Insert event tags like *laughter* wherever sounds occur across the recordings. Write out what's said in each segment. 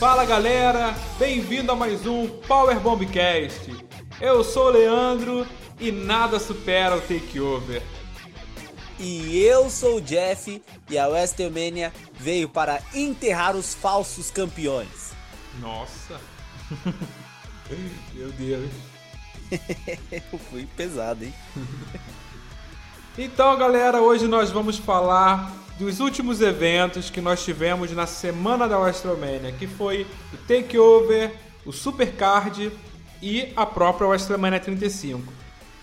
Fala galera, bem-vindo a mais um Power Bombcast. Eu sou o Leandro e nada supera o Takeover. E eu sou o Jeff e a WrestleMania veio para enterrar os falsos campeões. Nossa. *laughs* Meu Deus. *laughs* Fui pesado, hein? então, galera, hoje nós vamos falar dos últimos eventos que nós tivemos na semana da WrestleMania, que foi o Takeover, o Supercard e a própria WrestleMania 35.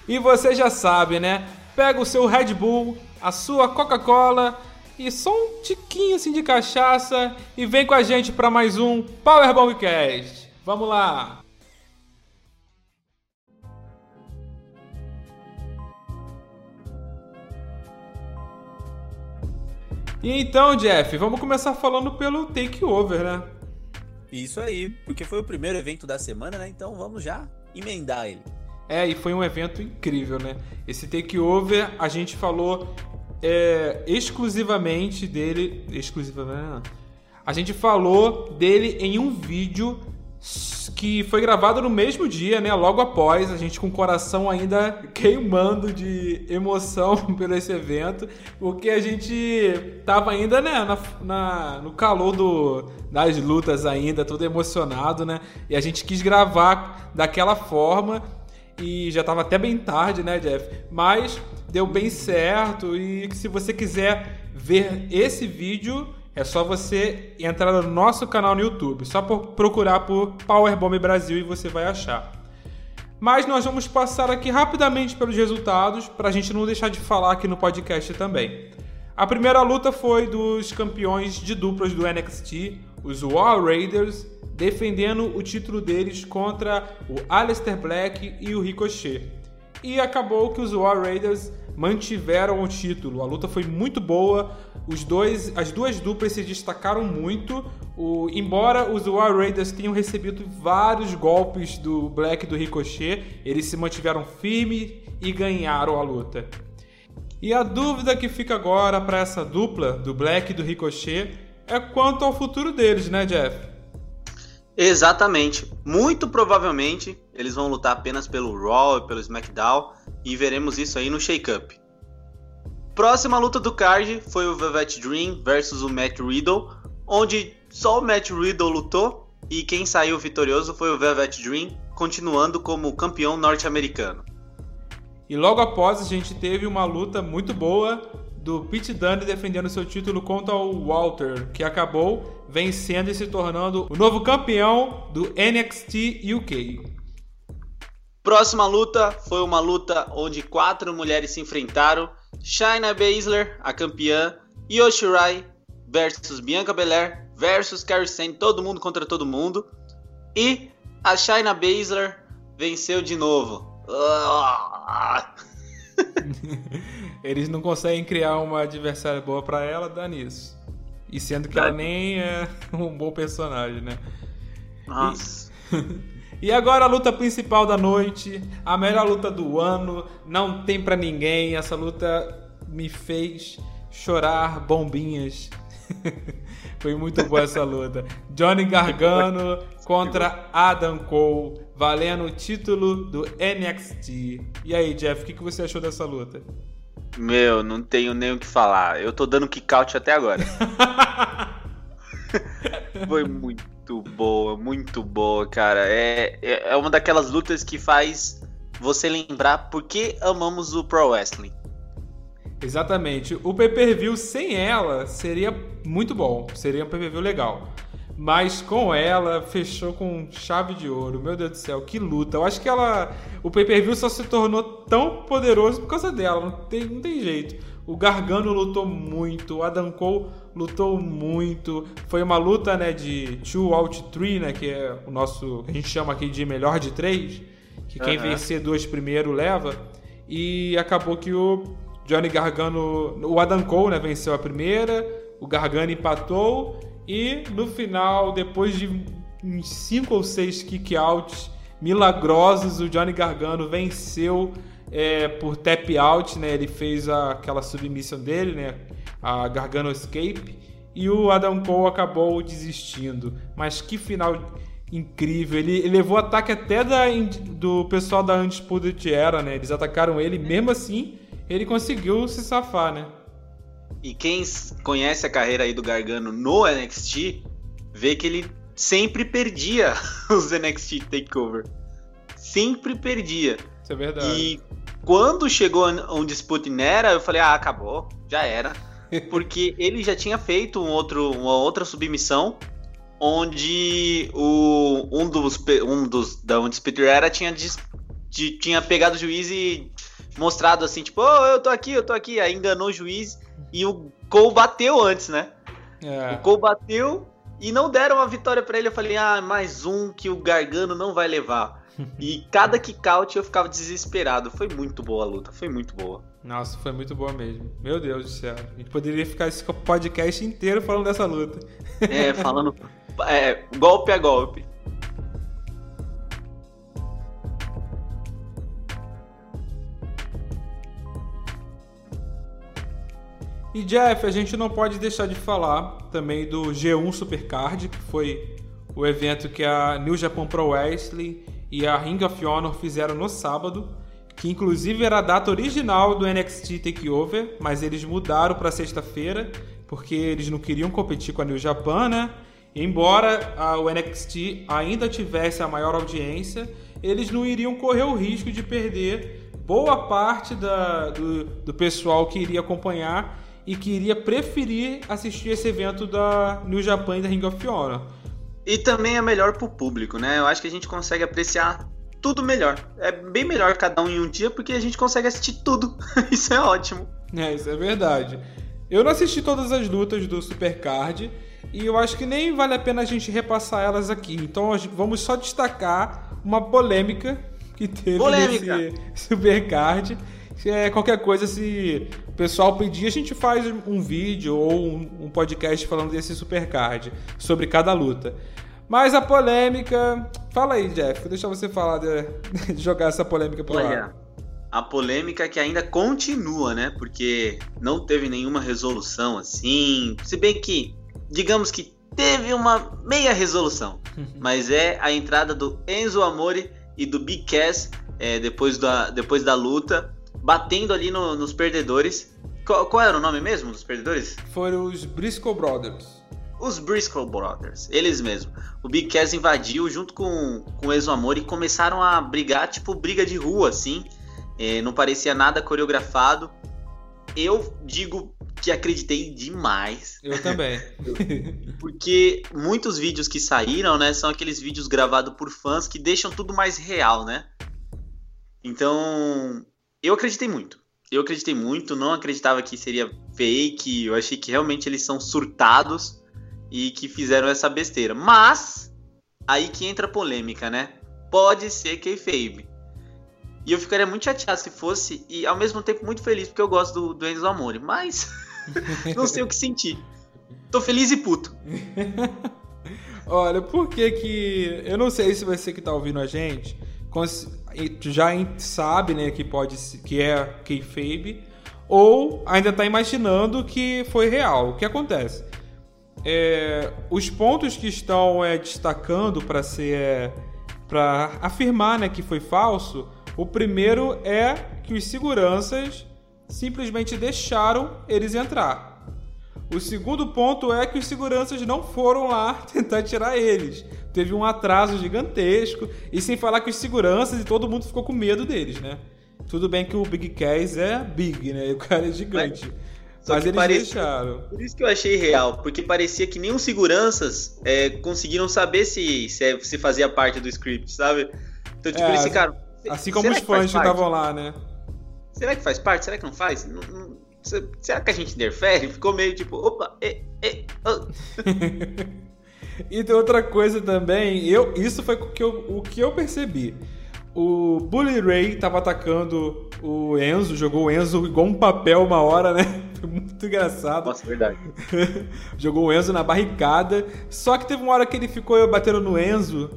E você já sabe, né? Pega o seu Red Bull, a sua Coca-Cola e só um tiquinho assim de cachaça e vem com a gente para mais um Power Bombcast. Vamos lá! E então, Jeff, vamos começar falando pelo Takeover, né? Isso aí, porque foi o primeiro evento da semana, né? Então vamos já emendar ele. É, e foi um evento incrível, né? Esse takeover a gente falou é, exclusivamente dele. Exclusivamente. Não. A gente falou dele em um vídeo que foi gravado no mesmo dia, né? Logo após, a gente com o coração ainda queimando de emoção *laughs* pelo esse evento, porque a gente tava ainda, né, na, na, no calor do, das lutas ainda, todo emocionado, né? E a gente quis gravar daquela forma e já estava até bem tarde, né, Jeff? Mas deu bem certo e se você quiser ver esse vídeo, é só você entrar no nosso canal no YouTube, só por procurar por Powerbomb Brasil e você vai achar. Mas nós vamos passar aqui rapidamente pelos resultados para a gente não deixar de falar aqui no podcast também. A primeira luta foi dos campeões de duplas do NXT, os War Raiders, defendendo o título deles contra o Aleister Black e o Ricochet. E acabou que os War Raiders mantiveram o título. A luta foi muito boa. Os dois, as duas duplas se destacaram muito. O, embora os War Raiders tenham recebido vários golpes do Black e do Ricochet, eles se mantiveram firmes e ganharam a luta. E a dúvida que fica agora para essa dupla do Black e do Ricochet é quanto ao futuro deles, né, Jeff? Exatamente. Muito provavelmente eles vão lutar apenas pelo Raw e pelo SmackDown e veremos isso aí no Shake Up. Próxima luta do card foi o Velvet Dream versus o Matt Riddle, onde só o Matt Riddle lutou e quem saiu vitorioso foi o Velvet Dream, continuando como campeão norte-americano. E logo após a gente teve uma luta muito boa do Pete Dunne defendendo seu título contra o Walter, que acabou vencendo e se tornando o novo campeão do NXT UK. Próxima luta foi uma luta onde quatro mulheres se enfrentaram: Shayna Baszler, a campeã, Io Shirai versus Bianca Belair versus Kairi Sane, todo mundo contra todo mundo. E a Shayna Baszler venceu de novo. *laughs* Eles não conseguem criar uma adversária boa para ela, dá nisso. E sendo que ela nem é *laughs* um bom personagem, né? Nossa. E... *laughs* E agora a luta principal da noite, a melhor luta do ano, não tem para ninguém. Essa luta me fez chorar bombinhas. *laughs* Foi muito boa essa luta. Johnny Gargano contra Adam Cole, valendo o título do NXT. E aí, Jeff, o que você achou dessa luta? Meu, não tenho nem o que falar. Eu tô dando kick-out até agora. *laughs* Foi muito boa, muito boa, cara. É, é, é uma daquelas lutas que faz você lembrar por que amamos o Pro Wrestling. Exatamente. O pay-per-view sem ela seria muito bom, seria um pay-per-view legal. Mas com ela, fechou com chave de ouro. Meu Deus do céu, que luta. Eu acho que ela. O pay-per-view só se tornou tão poderoso por causa dela. Não tem, não tem jeito. O Gargano lutou muito, o Adam Cole lutou muito. Foi uma luta né, de two out three, né? Que é o nosso. a gente chama aqui de melhor de três. Que quem uhum. vencer dois primeiro leva. E acabou que o Johnny Gargano. O Adam Cole né, venceu a primeira. O Gargano empatou e no final, depois de uns 5 ou 6 kickouts milagrosos, o Johnny Gargano venceu é, por tap out, né? Ele fez a, aquela submissão dele, né? A Gargano Escape. e o Adam Cole acabou desistindo. Mas que final incrível. Ele, ele levou ataque até da, do pessoal da Undisputed Era, né? Eles atacaram ele, mesmo assim, ele conseguiu se safar, né? E quem conhece a carreira aí do Gargano no NXT, vê que ele sempre perdia *laughs* os NXT Takeover. Sempre perdia. Isso é verdade. E quando chegou um Dispute Era, eu falei, ah, acabou, já era. *laughs* Porque ele já tinha feito um outro, uma outra submissão onde o, um dos, um dos da Undisputed Era tinha, de, tinha pegado o juiz e mostrado assim, tipo, oh, eu tô aqui, eu tô aqui. Aí enganou o juiz e o Cole bateu antes, né? É. O Cole bateu e não deram a vitória para ele. Eu falei, ah, mais um que o Gargano não vai levar. *laughs* e cada kick-out eu ficava desesperado. Foi muito boa a luta, foi muito boa. Nossa, foi muito boa mesmo. Meu Deus do céu. A gente poderia ficar esse podcast inteiro falando dessa luta. *laughs* É, falando é, golpe a golpe. E Jeff, a gente não pode deixar de falar também do G1 Supercard, que foi o evento que a New Japan Pro Wrestling e a Ring of Honor fizeram no sábado, que inclusive era a data original do NXT Takeover, mas eles mudaram para sexta-feira porque eles não queriam competir com a New Japan, né? Embora a, o NXT ainda tivesse a maior audiência, eles não iriam correr o risco de perder boa parte da, do, do pessoal que iria acompanhar e que iria preferir assistir esse evento da New Japan e da Ring of Honor. E também é melhor pro público, né? Eu acho que a gente consegue apreciar tudo melhor. É bem melhor cada um em um dia porque a gente consegue assistir tudo. *laughs* isso é ótimo. É, isso é verdade. Eu não assisti todas as lutas do Supercard e eu acho que nem vale a pena a gente repassar elas aqui. Então vamos só destacar uma polêmica que teve polêmica. nesse Supercard é, qualquer coisa, se o pessoal pedir, a gente faz um vídeo ou um, um podcast falando desse supercard, sobre cada luta. Mas a polêmica. Fala aí, Jeff, vou deixar você falar de, de *laughs* jogar essa polêmica por Olha, lá. A polêmica que ainda continua, né? Porque não teve nenhuma resolução assim. Se bem que, digamos que teve uma meia resolução. *laughs* mas é a entrada do Enzo Amore e do Big Cass é, depois, da, depois da luta batendo ali no, nos perdedores. Qual, qual, era o nome mesmo dos perdedores? Foram os Briscoe Brothers. Os Briscoe Brothers, eles mesmos. O Big Cass invadiu junto com, com o Exo Amor e começaram a brigar, tipo briga de rua, assim. É, não parecia nada coreografado. Eu digo que acreditei demais. Eu também. *laughs* Porque muitos vídeos que saíram, né, são aqueles vídeos gravados por fãs que deixam tudo mais real, né? Então, eu acreditei muito. Eu acreditei muito, não acreditava que seria fake. Eu achei que realmente eles são surtados e que fizeram essa besteira. Mas aí que entra a polêmica, né? Pode ser kayfabe. E eu ficaria muito chateado se fosse e ao mesmo tempo muito feliz porque eu gosto do, do Enzo Amore, mas *laughs* não sei o que sentir. Tô feliz e puto. *laughs* Olha, por que que eu não sei se você que tá ouvindo a gente já sabe, né, que pode que é kayfabe ou ainda está imaginando que foi real. O que acontece? É, os pontos que estão é, destacando para ser é, para afirmar né, que foi falso, o primeiro é que os seguranças simplesmente deixaram eles entrar. O segundo ponto é que os seguranças não foram lá *laughs* tentar tirar eles. Teve um atraso gigantesco. E sem falar que os seguranças e todo mundo ficou com medo deles, né? Tudo bem que o Big Cass é big, né? O cara é gigante. Mas, mas eles parecia, deixaram. Por isso que eu achei real, porque parecia que nem os seguranças é, conseguiram saber se, se, é, se, fazia parte do script, sabe? Então, tipo, é, eles ficaram. Assim como os fãs que estavam lá, né? Será que faz parte? Será que não faz? Não, não, será que a gente interfere? Ficou meio tipo, opa, e, e, oh. *laughs* e tem outra coisa também, eu, isso foi o que eu, o que eu percebi. O Bully Ray tava atacando o Enzo, jogou o Enzo igual um papel uma hora, né? *laughs* Foi muito engraçado. Nossa, verdade. *laughs* jogou o Enzo na barricada. Só que teve uma hora que ele ficou batendo no Enzo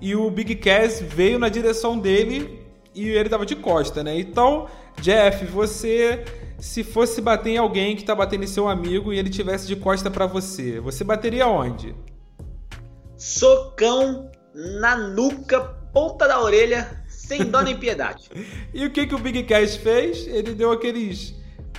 e o Big Cass veio na direção dele e ele tava de costa, né? Então, Jeff, você se fosse bater em alguém que tá batendo em seu amigo e ele tivesse de costa para você, você bateria onde? Socão na nuca, ponta da orelha, sem dó nem piedade. *laughs* e o que, que o Big Cash fez? Ele deu aqueles.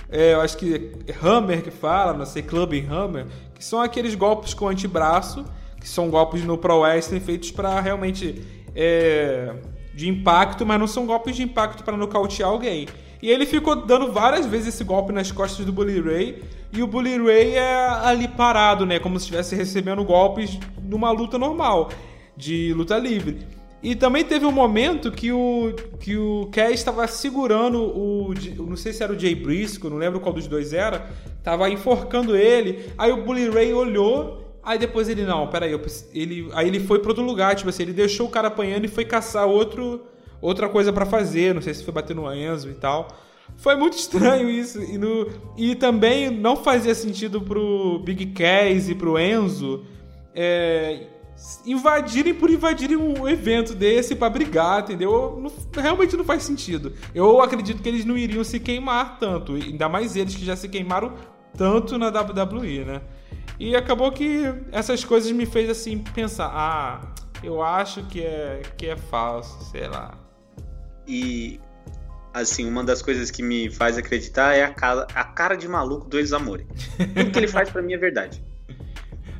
É, eu acho que Hammer que fala, não sei, Clubbing Hammer, que são aqueles golpes com antebraço, que são golpes no Pro Wrestling feitos para realmente. É, de impacto, mas não são golpes de impacto para nocautear alguém. E ele ficou dando várias vezes esse golpe nas costas do Bully Ray. E o Bully Ray é ali parado, né? Como se estivesse recebendo golpes numa luta normal, de luta livre. E também teve um momento que o, que o Cass estava segurando o. Não sei se era o Jay Briscoe, não lembro qual dos dois era. Tava enforcando ele. Aí o Bully Ray olhou. Aí depois ele, não, peraí, eu, ele, aí ele foi para outro lugar, tipo assim, ele deixou o cara apanhando e foi caçar outro outra coisa para fazer, não sei se foi bater no Enzo e tal. Foi muito *laughs* estranho isso. E, no, e também não fazia sentido pro Big Cass e pro Enzo é, invadirem por invadirem um evento desse para brigar, entendeu? Não, realmente não faz sentido. Eu acredito que eles não iriam se queimar tanto, ainda mais eles que já se queimaram tanto na WWE, né? E acabou que essas coisas me fez assim pensar, ah, eu acho que é que é falso, sei lá. E assim, uma das coisas que me faz acreditar é a cara, a cara de maluco do Examore. Tudo que ele faz para mim é verdade.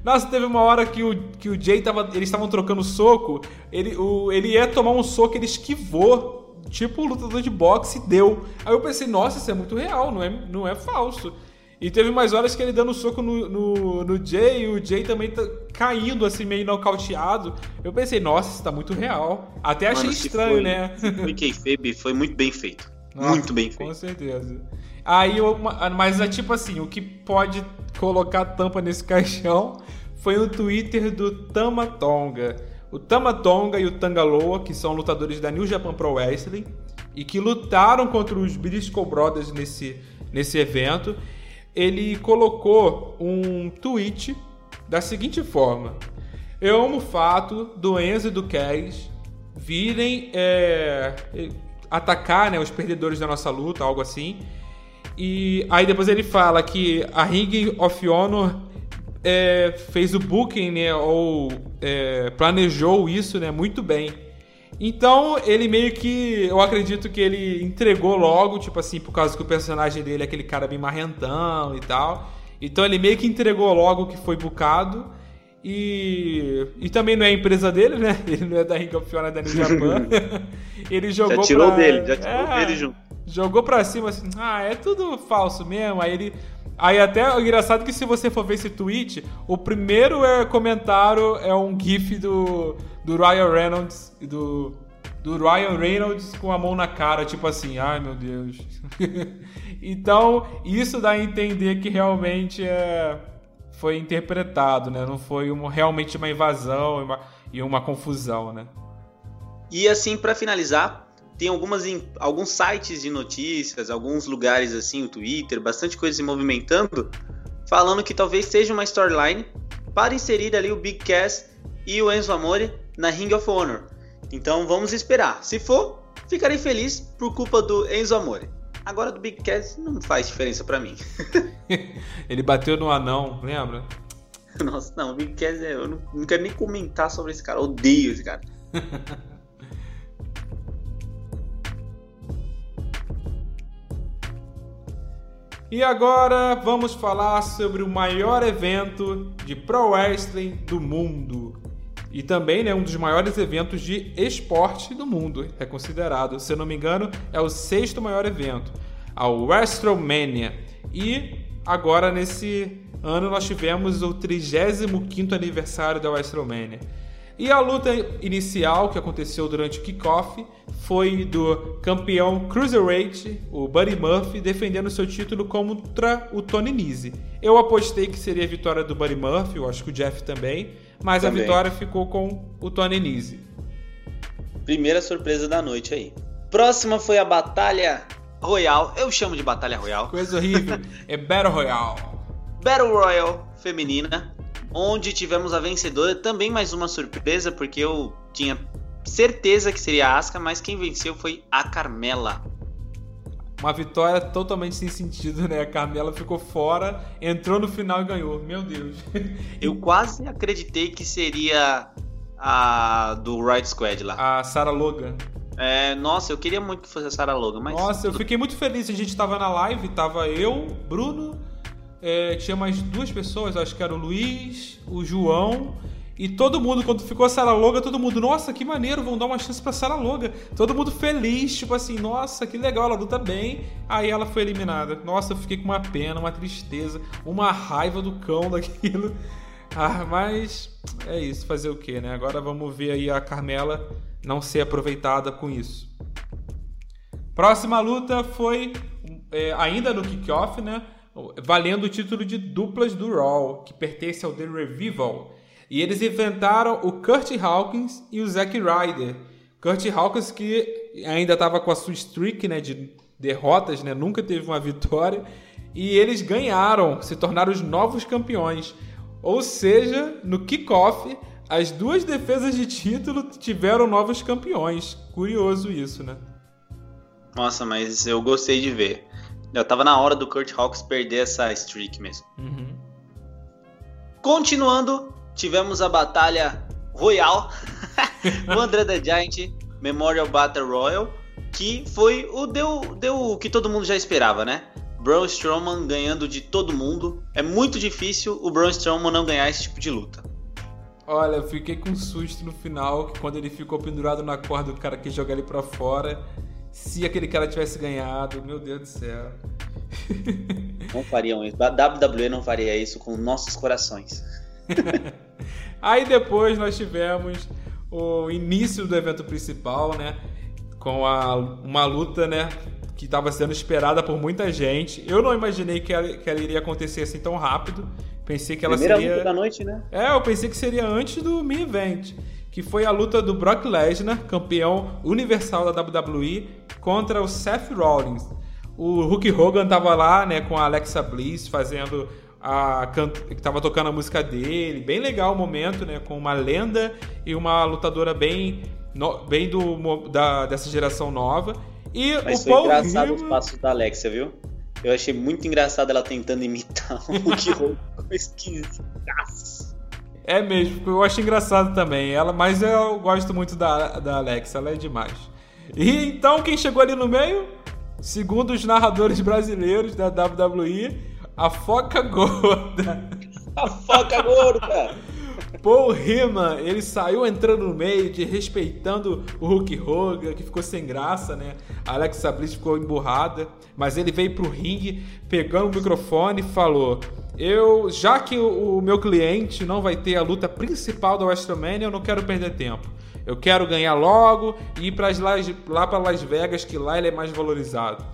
Nossa, teve uma hora que o, que o Jay tava. Eles estavam trocando soco. Ele, o, ele ia tomar um soco, ele esquivou. Tipo lutador de boxe deu. Aí eu pensei, nossa, isso é muito real, não é, não é falso. E teve mais horas que ele dando soco no, no, no Jay e o Jay também tá caindo assim, meio nocauteado. Eu pensei, nossa, isso tá muito real. Até achei Mano, estranho, foi, né? Kayfabe foi muito bem feito. Nossa, muito bem feito. Com certeza. Aí, eu, mas é tipo assim, o que pode colocar tampa nesse *laughs* caixão foi o Twitter do Tamatonga. O Tamatonga e o Tangaloa, que são lutadores da New Japan Pro Wrestling, e que lutaram contra os Briscoe Brothers nesse, nesse evento ele colocou um tweet da seguinte forma: Eu amo o fato do Enzo e do Cass virem é, atacar né, os perdedores da nossa luta, algo assim. E aí depois ele fala que a Ring of Honor é, fez o booking, né, ou é, planejou isso né, muito bem. Então, ele meio que. Eu acredito que ele entregou logo, tipo assim, por causa que o personagem dele é aquele cara bem marrentão e tal. Então, ele meio que entregou logo que foi bucado. E, e também não é a empresa dele, né? *laughs* Ele não é da Ring of Honor, é da New Japan. *laughs* ele jogou já tirou pra... dele, já tirou é, dele junto. Jogou pra cima assim, ah, é tudo falso mesmo. Aí ele. Aí até o engraçado que se você for ver esse tweet, o primeiro é comentário é um GIF do do Ryan Reynolds e do, do Ryan Reynolds com a mão na cara, tipo assim, ai meu Deus. *laughs* então, isso dá a entender que realmente é, foi interpretado, né? Não foi uma, realmente uma invasão e uma, e uma confusão, né? E assim, para finalizar, tem algumas, alguns sites de notícias, alguns lugares assim, o Twitter, bastante coisa se movimentando, falando que talvez seja uma storyline para inserir ali o Big Cass e o Enzo Amore na Ring of Honor. Então vamos esperar. Se for, ficarei feliz por culpa do Enzo Amore. Agora do Big Cass não faz diferença para mim. *laughs* Ele bateu no anão, lembra? Nossa, não, o Big Cass é, eu não, não quero nem comentar sobre esse cara, odeio esse cara. *laughs* E agora vamos falar sobre o maior evento de pro wrestling do mundo, e também né, um dos maiores eventos de esporte do mundo, é considerado, se eu não me engano, é o sexto maior evento, a WrestleMania. E agora nesse ano nós tivemos o 35º aniversário da WrestleMania. E a luta inicial que aconteceu durante o kickoff foi do campeão Cruiserweight, o Buddy Murphy, defendendo seu título contra o Tony Nese. Eu apostei que seria a vitória do Buddy Murphy, eu acho que o Jeff também, mas também. a vitória ficou com o Tony Nese. Primeira surpresa da noite aí. Próxima foi a Batalha Royal. Eu chamo de Batalha Royal. Coisa horrível. *laughs* é Battle Royale. Battle Royale feminina onde tivemos a vencedora, também mais uma surpresa, porque eu tinha certeza que seria a Asuka, mas quem venceu foi a Carmela. Uma vitória totalmente sem sentido, né? A Carmela ficou fora, entrou no final e ganhou. Meu Deus. *laughs* Eu quase acreditei que seria a do Right Squad lá. A Sarah Logan. É, nossa, eu queria muito que fosse a Sarah Logan, mas. Nossa, eu fiquei muito feliz. A gente tava na live, tava eu, Bruno, é, tinha mais duas pessoas, acho que era o Luiz, o João. E todo mundo, quando ficou a Sarah Logan, todo mundo, nossa, que maneiro, vão dar uma chance pra Sarah Logan. Todo mundo feliz, tipo assim, nossa, que legal, ela luta bem. Aí ela foi eliminada. Nossa, eu fiquei com uma pena, uma tristeza, uma raiva do cão *laughs* daquilo. Ah, mas é isso, fazer o que, né? Agora vamos ver aí a Carmela não ser aproveitada com isso. Próxima luta foi é, ainda no kickoff, né? Valendo o título de duplas do Raw, que pertence ao The Revival. E eles enfrentaram o Kurt Hawkins e o Zack Ryder. Kurt Hawkins que ainda estava com a sua streak né, de derrotas, né, nunca teve uma vitória. E eles ganharam, se tornaram os novos campeões. Ou seja, no kickoff, as duas defesas de título tiveram novos campeões. Curioso isso, né? Nossa, mas eu gostei de ver. Eu tava na hora do Kurt Hawkins perder essa streak mesmo. Uhum. Continuando, tivemos a batalha royal, *laughs* o André the Giant Memorial Battle Royal, que foi o deu, deu o que todo mundo já esperava, né? Braun Strowman ganhando de todo mundo. É muito difícil o Braun Strowman não ganhar esse tipo de luta. Olha, eu fiquei com susto no final, que quando ele ficou pendurado na corda, o cara quis jogar ele pra fora. Se aquele cara tivesse ganhado, meu Deus do céu. *laughs* Não fariam isso. A WWE não faria isso com nossos corações. *laughs* Aí depois nós tivemos o início do evento principal, né? Com a, uma luta, né? Que estava sendo esperada por muita gente. Eu não imaginei que ela, que ela iria acontecer assim tão rápido. Pensei que ela Primeira seria. luta da noite, né? É, eu pensei que seria antes do main event. Que foi a luta do Brock Lesnar, campeão universal da WWE, contra o Seth Rollins. O Hulk Hogan tava lá, né, com a Alexa Bliss fazendo a que tava tocando a música dele, bem legal o momento, né, com uma lenda e uma lutadora bem no, bem do da, dessa geração nova. E Mas o foi Paul engraçado Heyman- os passos da Alexa, viu? Eu achei muito engraçado ela tentando imitar o Hulk Hogan. Esquisitaço. É mesmo, eu acho engraçado também ela, mas eu gosto muito da, da Alexa, ela é demais. E então quem chegou ali no meio? Segundo os narradores brasileiros da WWE, a foca gorda. *laughs* A foca gorda! Paul Heyman, ele saiu entrando no meio, de respeitando o Hulk Hogan, que ficou sem graça, né? A Alexa Bliss ficou emburrada, mas ele veio pro ringue, pegando o microfone e falou: "Eu, já que o, o meu cliente não vai ter a luta principal da WrestleMania, eu não quero perder tempo. Eu quero ganhar logo e ir Las- lá para Las Vegas, que lá ele é mais valorizado."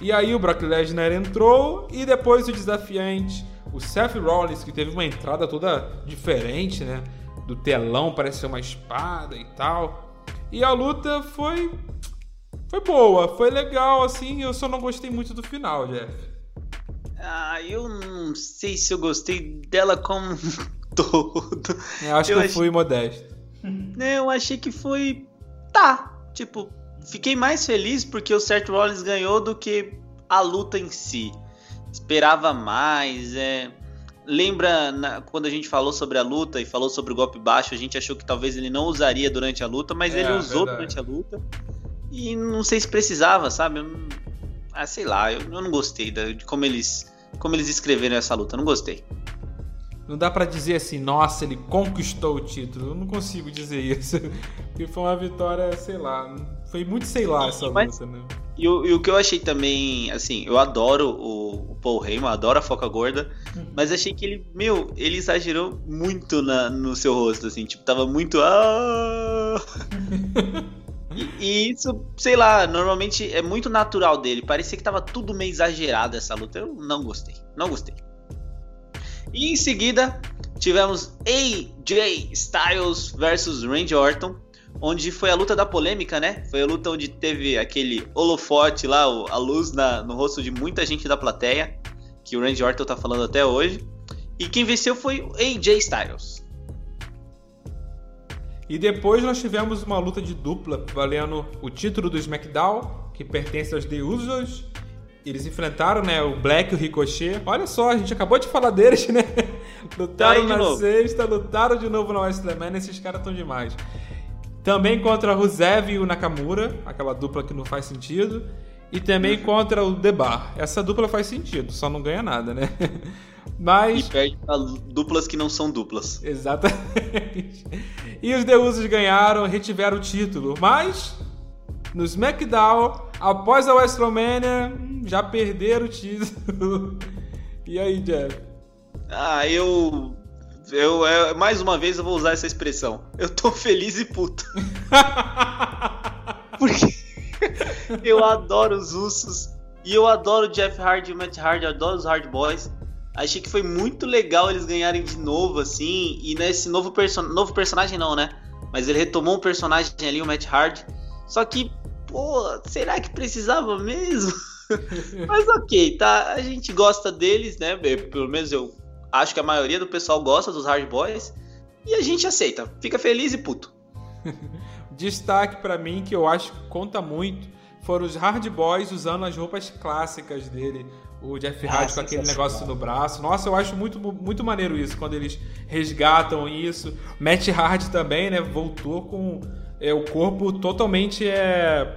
E aí o Brock Lesnar entrou e depois o desafiante, o Seth Rollins, que teve uma entrada toda diferente, né? Do telão, parece ser uma espada e tal. E a luta foi foi boa, foi legal assim, eu só não gostei muito do final, Jeff. Ah, eu não sei se eu gostei dela como um *laughs* todo. Eu acho Eu que eu achei- fui modesto. Né, *laughs* eu achei que foi. Tá. Tipo, fiquei mais feliz porque o Seth Rollins ganhou do que a luta em si. Esperava mais. É... Lembra na- quando a gente falou sobre a luta e falou sobre o golpe baixo, a gente achou que talvez ele não usaria durante a luta, mas É, ele usou verdade. durante a luta. E não sei se precisava, sabe? Eu não- Ah, sei lá, eu, eu não gostei da- de como eles, como eles escreveram essa luta, não gostei. Não dá pra dizer assim, nossa, ele conquistou o título. Eu não consigo dizer *laughs* isso. Porque foi uma vitória, sei lá. Foi muito sei lá essa Mas- luta, né? E o, e o que eu achei também, assim, eu adoro o, o Paul Heyman, adoro a Foca Gorda, mas achei que ele, meu, ele exagerou muito na, no seu rosto, assim, tipo, tava muito. "Ah". *laughs* e, e isso, sei lá, normalmente é muito natural dele, parecia que tava tudo meio exagerado essa luta, eu não gostei, não gostei. E em seguida, tivemos AJ Styles versus Randy Orton onde foi a luta da polêmica, né? Foi a luta onde teve aquele holofote lá, a luz na- no rosto de muita gente da plateia, que o Randy Orton tá falando até hoje. E quem venceu foi o AJ Styles. E depois nós tivemos uma luta de dupla valendo o título do SmackDown, que pertence aos The Usos, eles enfrentaram, né, o Black e o Ricochet. Olha só, a gente acabou de falar deles, né? *laughs* Lutaram na novo. sexta, lutaram de novo na Wrestlemania, esses caras estão demais. Também contra o Rusev e o Nakamura, aquela dupla que não faz sentido. E também uhum. contra o The Bar. Essa dupla faz sentido, só não ganha nada, né? *laughs* Mas... E perde pra duplas que não são duplas. Exatamente. E os The Usos ganharam, retiveram o título. Mas, no SmackDown, após a WrestleMania, já perderam o título. E aí, Jeff? Ah, eu eu, eu, mais uma vez eu vou usar essa expressão. Eu tô feliz e puto. *laughs* Porque *laughs* eu adoro os ursos. E eu adoro o Jeff Hardy e o Matt Hardy, adoro os Hard Boys. Achei que foi muito legal eles ganharem de novo, assim. E nesse novo, perso novo personagem, não, né? Mas ele retomou um personagem ali, o Matt Hardy. Só que, pô, será que precisava mesmo? *laughs* Mas ok, tá? A gente gosta deles, né? Pelo menos eu acho que a maioria do pessoal gosta dos Hard Boys. E a gente aceita. Fica feliz e puto. *laughs* Destaque para mim que eu acho que conta muito foram os Hard Boys usando as roupas clássicas dele. O Jeff ah, Hardy com aquele negócio no braço. Nossa, eu acho muito, muito maneiro isso, quando eles resgatam isso. Matt Hardy também, né? Voltou com é, o corpo totalmente é,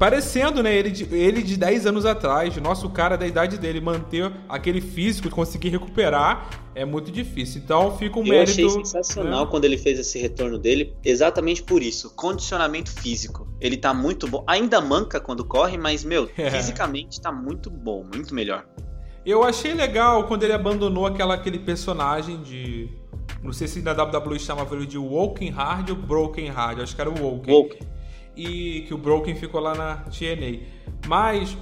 parecendo, né, ele de, ele de 10 anos atrás, nosso cara da idade dele, manter aquele físico, conseguir recuperar, é muito difícil. Então fica um Eu mérito. Eu achei sensacional né? quando ele fez esse retorno dele, exatamente por isso. Condicionamento físico. Ele tá muito bom. Ainda manca quando corre, mas, meu, *laughs* é. fisicamente tá muito bom, muito melhor. Eu achei legal quando ele abandonou aquela, aquele personagem de. Não sei se na WWE chamava ele de Walking Hard ou Broken Hard. Acho que era o Walking. Walking e que o Broken ficou lá na TNA. Mas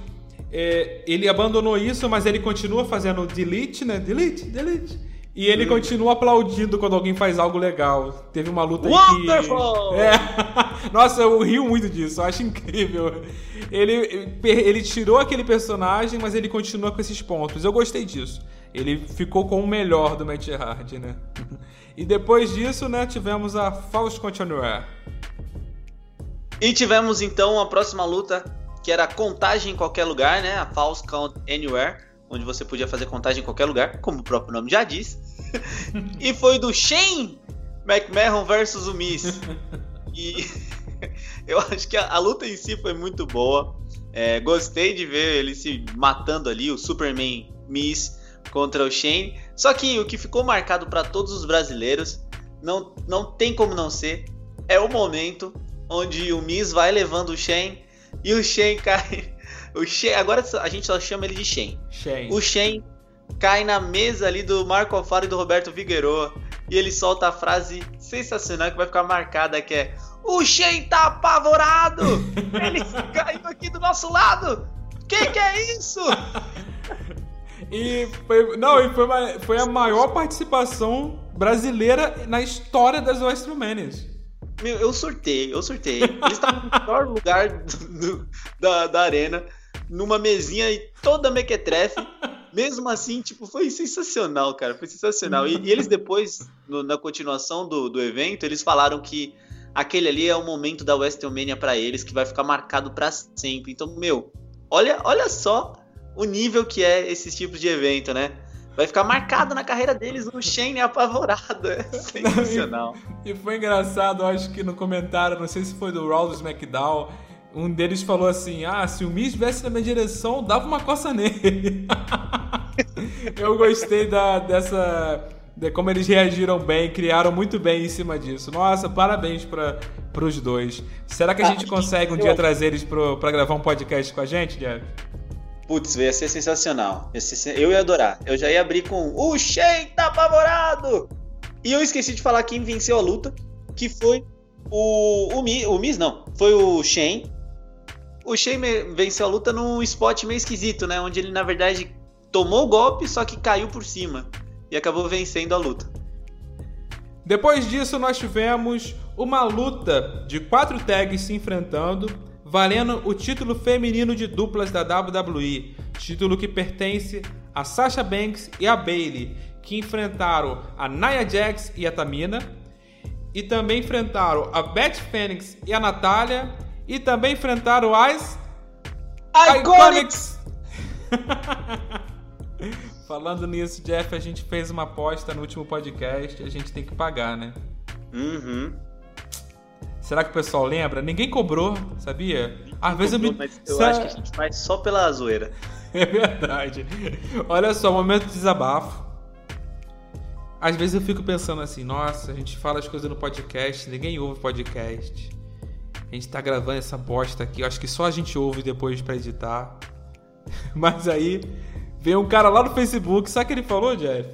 é, ele abandonou isso, mas ele continua fazendo delete, né? Delete, delete. E ele hum. continua aplaudindo quando alguém faz algo legal. Teve uma luta Wonderful! que. É... *laughs* Nossa, eu rio muito disso, eu acho incrível. Ele, ele tirou aquele personagem, mas ele continua com esses pontos. Eu gostei disso. Ele ficou com o melhor do Matt Hardy, né? E depois disso, né, tivemos a False Continuer. E tivemos então a próxima luta, que era contagem em qualquer lugar, né? A False Count Anywhere, onde você podia fazer contagem em qualquer lugar, como o próprio nome já diz. *laughs* e foi do Shane McMahon versus o Miz. E *laughs* eu acho que a, a, luta em si foi muito boa. É, gostei de ver ele se matando ali, o Superman Miz contra o Shane. Só que o que ficou marcado para todos os brasileiros, não, não tem como não ser, é o momento onde o Miz vai levando o Shen e o Shen *laughs* cai. O Shen, agora a gente só chama ele de Shen. Shen. O Shen cai na mesa ali do Marco Alfaro e do Roberto Figueroa e ele solta a frase sensacional que vai ficar marcada que é o Shen tá apavorado! *laughs* Ele caiu aqui do nosso lado! Que que é isso? *laughs* e foi, não, e foi, foi a maior participação brasileira na história das Westmanias. Meu, eu sortei, eu sortei. Eles estavam no melhor lugar do, do, da, da arena, numa mesinha toda mequetrefe. Mesmo assim, tipo, foi sensacional, cara. Foi sensacional. E, e eles depois, no, na continuação do, do evento, eles falaram que aquele ali é o momento da WrestleMania para eles, que vai ficar marcado para sempre. Então, meu, olha, olha só o nível que é esses tipos de evento, né? vai ficar marcado na carreira deles um Shane apavorado. É *laughs* sensacional. e, foi engraçado, acho que no comentário, não sei se foi do Raw do SmackDown, um deles falou assim: Ah, se o Miz viesse na minha direção, dava uma coça nele. *laughs* Eu gostei da, dessa. De como eles reagiram bem, criaram muito bem em cima disso. Nossa, parabéns para os dois. Será que a ah, gente consegue um dia trazer eles para gravar um podcast com a gente, Jeff? Putz, ia ser sensacional. Eu ia adorar. Eu já ia abrir com o Shen tá apavorado! E eu esqueci de falar quem venceu a luta, que foi o, o, Mi, o Miz, não. Foi o Shen. O Shen venceu a luta num spot meio esquisito, né? Onde ele, na verdade, tomou o golpe, só que caiu por cima. E acabou vencendo a luta. Depois disso, nós tivemos uma luta de quatro tags se enfrentando valendo o título feminino de duplas da WWE, título que pertence a Sasha Banks e a Bayley, que enfrentaram a Nia Jax e a Tamina, e também enfrentaram a Beth Phoenix e a Natália, e também enfrentaram as Iconics. *laughs* Falando nisso, Jeff, a gente fez uma aposta no último podcast, a gente tem que pagar, né? Uhum. Será que o pessoal lembra? Ninguém cobrou, sabia? Às vezes eu me. Mas eu acho que a gente faz só pela zoeira. *laughs* É verdade. Olha só, momento de desabafo. Às vezes eu fico pensando assim, nossa, a gente fala as coisas no podcast, ninguém ouve podcast. A gente tá gravando essa bosta aqui, eu acho que só a gente ouve depois pra editar. *laughs* Mas aí veio um cara lá no Facebook, sabe o que ele falou, Jeff?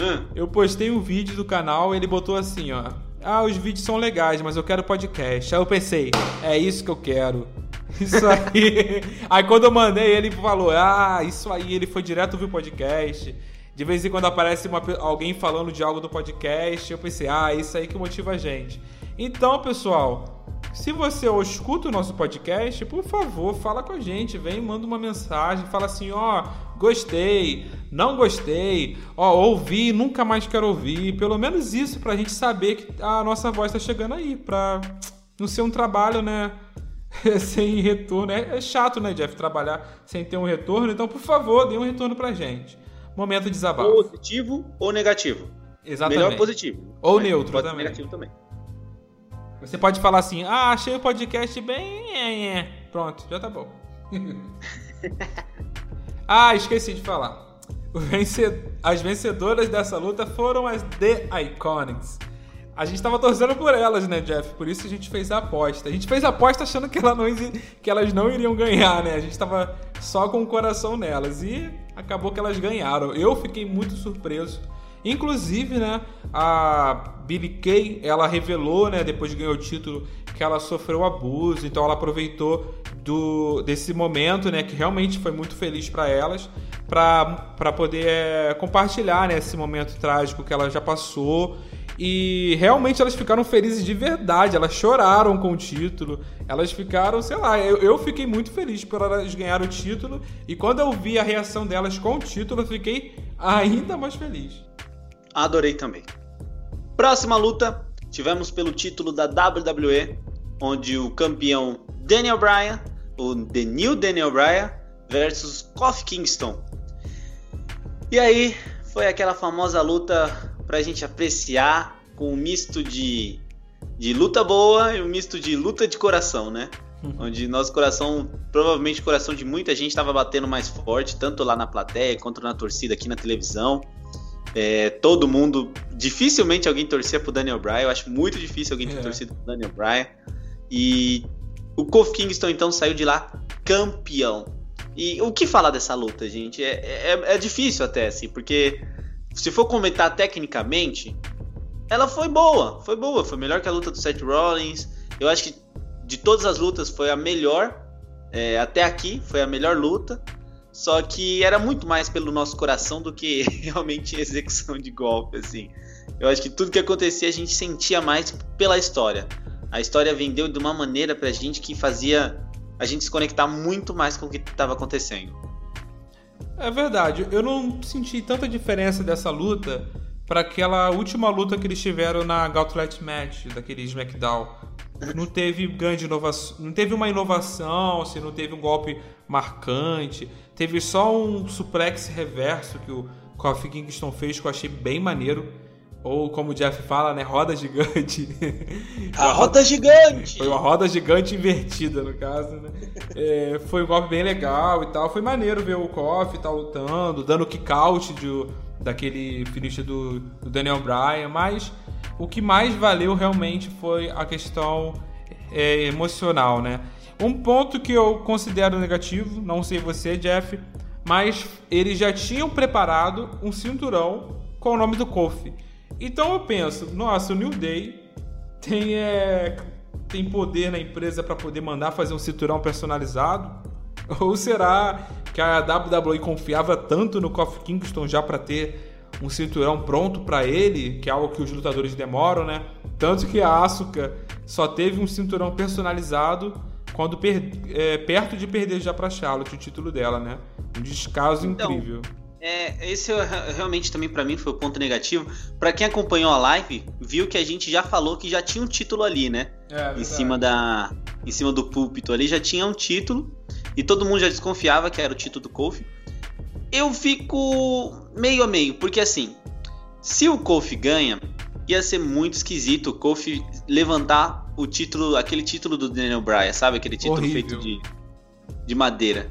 Hum. Eu postei um vídeo do canal, ele botou assim, ó. Ah, os vídeos são legais, mas eu quero podcast. Aí eu pensei, é isso que eu quero. *laughs* Isso aí. aí quando eu mandei, ele falou: Ah, isso aí, ele foi direto ouvir o podcast. De vez em quando aparece uma, alguém falando de algo do podcast. Eu pensei: Ah, isso aí que motiva a gente. Então, pessoal, se você escuta o nosso podcast, por favor, fala com a gente. Vem, manda uma mensagem. Fala assim: Ó, gostei, não gostei, ó, ouvi, nunca mais quero ouvir. Pelo menos isso pra gente saber que a nossa voz tá chegando aí. Pra não ser um trabalho, né? *laughs* sem retorno. É, é, chato, né, Jeff, trabalhar sem ter um retorno. Então, por favor, dê um retorno pra gente. Momento de desabafo. Positivo ou negativo? Exatamente. Melhor positivo. Ou neutro também. negativo também. Você pode falar assim, ah, achei o podcast bem... é, é. Pronto, já tá bom. *laughs* ah, esqueci de falar. As vencedoras dessa luta foram as The Iconics. A gente tava torcendo por elas, né, Jeff? Por isso a gente fez a aposta. A gente fez a aposta achando que, ela não, que elas não iriam ganhar, né? A gente tava só com o coração nelas. E acabou que elas ganharam. Eu fiquei muito surpreso. Inclusive, né, a Billy Kay, ela revelou, né, depois de ganhar o título, que ela sofreu abuso, então ela aproveitou do, desse momento, né, que realmente foi muito feliz para elas, para poder é, compartilhar, né, esse momento trágico que ela já passou. E realmente elas ficaram felizes de verdade, elas choraram com o título, elas ficaram, sei lá, eu, eu fiquei muito feliz por elas ganharem o título, e quando eu vi a reação delas com o título, eu fiquei ainda mais feliz. Adorei também. Próxima luta, tivemos pelo título da WWE, onde o campeão Daniel Bryan, o The New Daniel Bryan, versus Kofi Kingston. E aí, foi aquela famosa luta pra gente apreciar com um misto de, de luta boa e um misto de luta de coração, né? Uhum. Onde nosso coração, provavelmente o coração de muita gente estava batendo mais forte, tanto lá na plateia quanto na torcida aqui na televisão. É, todo mundo, dificilmente alguém torcia pro Daniel Bryan, eu acho muito difícil alguém ter é. torcido pro Daniel Bryan. E o Kofi Kingston então saiu de lá campeão. E o que falar dessa luta, gente? É, é, é difícil até, assim, porque se for comentar tecnicamente, ela foi boa, foi boa, foi melhor que a luta do Seth Rollins. Eu acho que de todas as lutas foi a melhor é, até aqui, foi a melhor luta. Só que era muito mais pelo nosso coração do que *laughs* realmente execução de golpe, assim. Eu acho que tudo que acontecia a gente sentia mais pela história. A história vendeu de uma maneira pra gente que fazia a gente se conectar muito mais com o que estava acontecendo. É verdade, eu não senti tanta diferença dessa luta para aquela última luta que eles tiveram na Gauntlet Match, daquele SmackDown. Não teve grande inovação, não teve uma inovação, assim, não teve um golpe marcante, teve só um suplex reverso que o Kofi Kingston fez que eu achei bem maneiro. Ou como o Jeff fala, né? Roda gigante. *laughs* A roda gigante! Foi uma roda gigante invertida, no caso, né? É, foi um golpe bem legal e tal. Foi maneiro ver o Kofi tá lutando, dando kick-out de, daquele finish do, do, Daniel Bryan. Mas o que mais valeu realmente foi a questão é, emocional, né? Um ponto que eu considero negativo, não sei você, Jeff, mas eles já tinham preparado um cinturão com o nome do Kofi. Então eu penso, nossa, o New Day tem, é, tem poder na empresa para poder mandar fazer um cinturão personalizado? Ou será que a WWE confiava tanto no Kofi Kingston já para ter um cinturão pronto para ele, que é algo que os lutadores demoram, né? Tanto que a Asuka só teve um cinturão personalizado quando per é, perto de perder já para Charlotte o título dela, né? Um descaso então, incrível. É, esse realmente também para mim foi o ponto negativo. Para quem acompanhou a live, viu que a gente já falou que já tinha um título ali, né? É, em cima da em cima do púlpito ali já tinha um título e todo mundo já desconfiava que era o título do Kofi. Eu fico meio a meio, porque assim, se o Kofi ganha, ia ser muito esquisito o Kofi levantar o título, aquele título do Daniel Bryan, sabe? Aquele título Horrível. feito de, de madeira.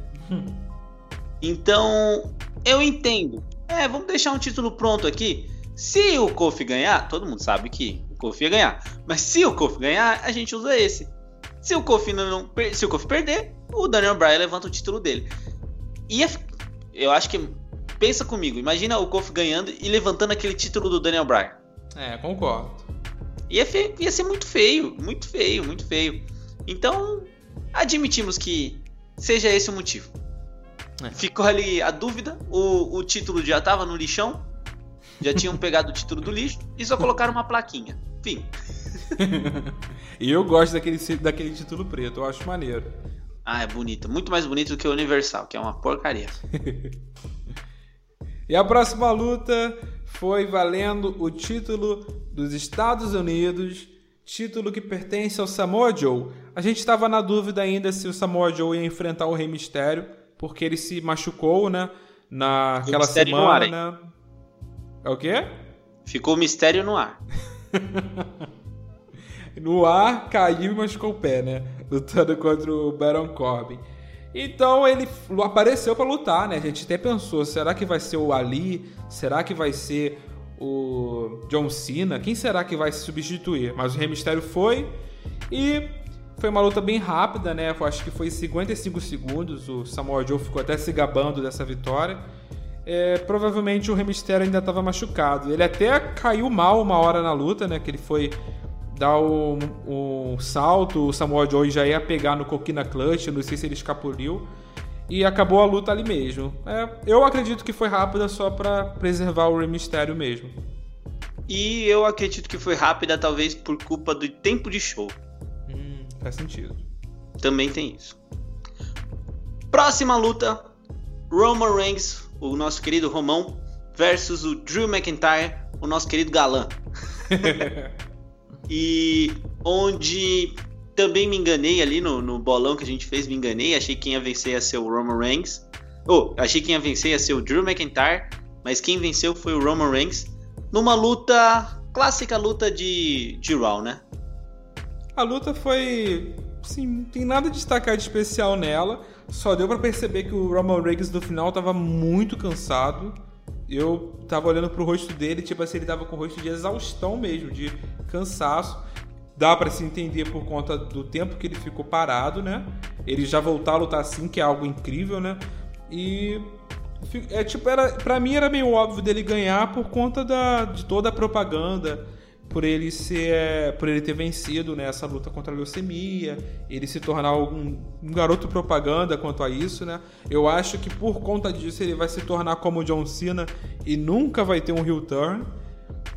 Então, eu entendo. É, vamos deixar um título pronto aqui. Se o Kofi ganhar, todo mundo sabe que o Kofi ia ganhar. Mas se o Kofi ganhar, a gente usa esse. Se o Kofi não, se o Kofi perder, o Daniel Bryan levanta o título dele. Ia, eu acho que pensa comigo, imagina o Kofi ganhando e levantando aquele título do Daniel Bryan. É, concordo. Ia, fe- ia ser muito feio, muito feio, muito feio. Então, admitimos que seja esse o motivo. É. Ficou ali a dúvida, o, o título já tava no lixão, já tinham *laughs* pegado o título do lixo e só colocaram uma plaquinha. Fim. *laughs* E eu gosto daquele, daquele título preto, eu acho maneiro. Ah, é bonito, muito mais bonito do que o Universal, que é uma porcaria. *laughs* E a próxima luta foi valendo o título dos Estados Unidos, título que pertence ao Samoa Joe. A gente estava na dúvida ainda se o Samoa Joe ia enfrentar o Rei Mistério, porque ele se machucou, né? Naquela Mistério no semana, ar, né? É o quê? Ficou o mistério no ar. *laughs* No ar, caiu e machucou o pé, né? Lutando contra o Baron Corbin. Então ele apareceu pra lutar, né? A gente até pensou, será que vai ser o Ali? Será que vai ser o John Cena? Quem será que vai se substituir? Mas o Rey Mysterio foi e foi uma luta bem rápida, né? Eu acho que foi 55 segundos. O Samoa Joe ficou até se gabando dessa vitória. É, provavelmente o Rey Mysterio ainda estava machucado. Ele até caiu mal uma hora na luta, né? Que ele foi dar um, um salto, o Samoa Joe já ia pegar no Coquina Clutch, não sei se ele escapuliu. E acabou a luta ali mesmo. É, eu acredito que foi rápida só pra preservar o Rey Mysterio mesmo. E eu acredito que foi rápida, talvez por culpa do tempo de show. Hum, faz sentido. Também tem isso. Próxima luta: Roman Reigns, o nosso querido Romão, versus o Drew McIntyre, o nosso querido galã. *laughs* e onde também me enganei ali no, no bolão que a gente fez, me enganei, achei que quem ia vencer ia ser o Roman Reigns. Oh, achei que quem ia vencer ia ser o Drew McIntyre, mas quem venceu foi o Roman Reigns numa luta clássica luta de de Raw, né? A luta foi. Sim, não tem nada de destacar de especial nela. Só deu pra perceber que o Roman Reigns no final tava muito cansado. Eu tava olhando pro rosto dele, tipo assim, ele tava com o rosto de exaustão mesmo, de cansaço. Dá pra se entender por conta do tempo que ele ficou parado, né? Ele já voltar a lutar assim, que é algo incrível, né? E é tipo, era, pra mim era meio óbvio dele ganhar por conta da, de toda a propaganda, por ele ser, é, por ele ter vencido né, essa luta contra a leucemia, ele se tornar um, um garoto propaganda quanto a isso, né? Eu acho que por conta disso ele vai se tornar como o John Cena e nunca vai ter um heel turn.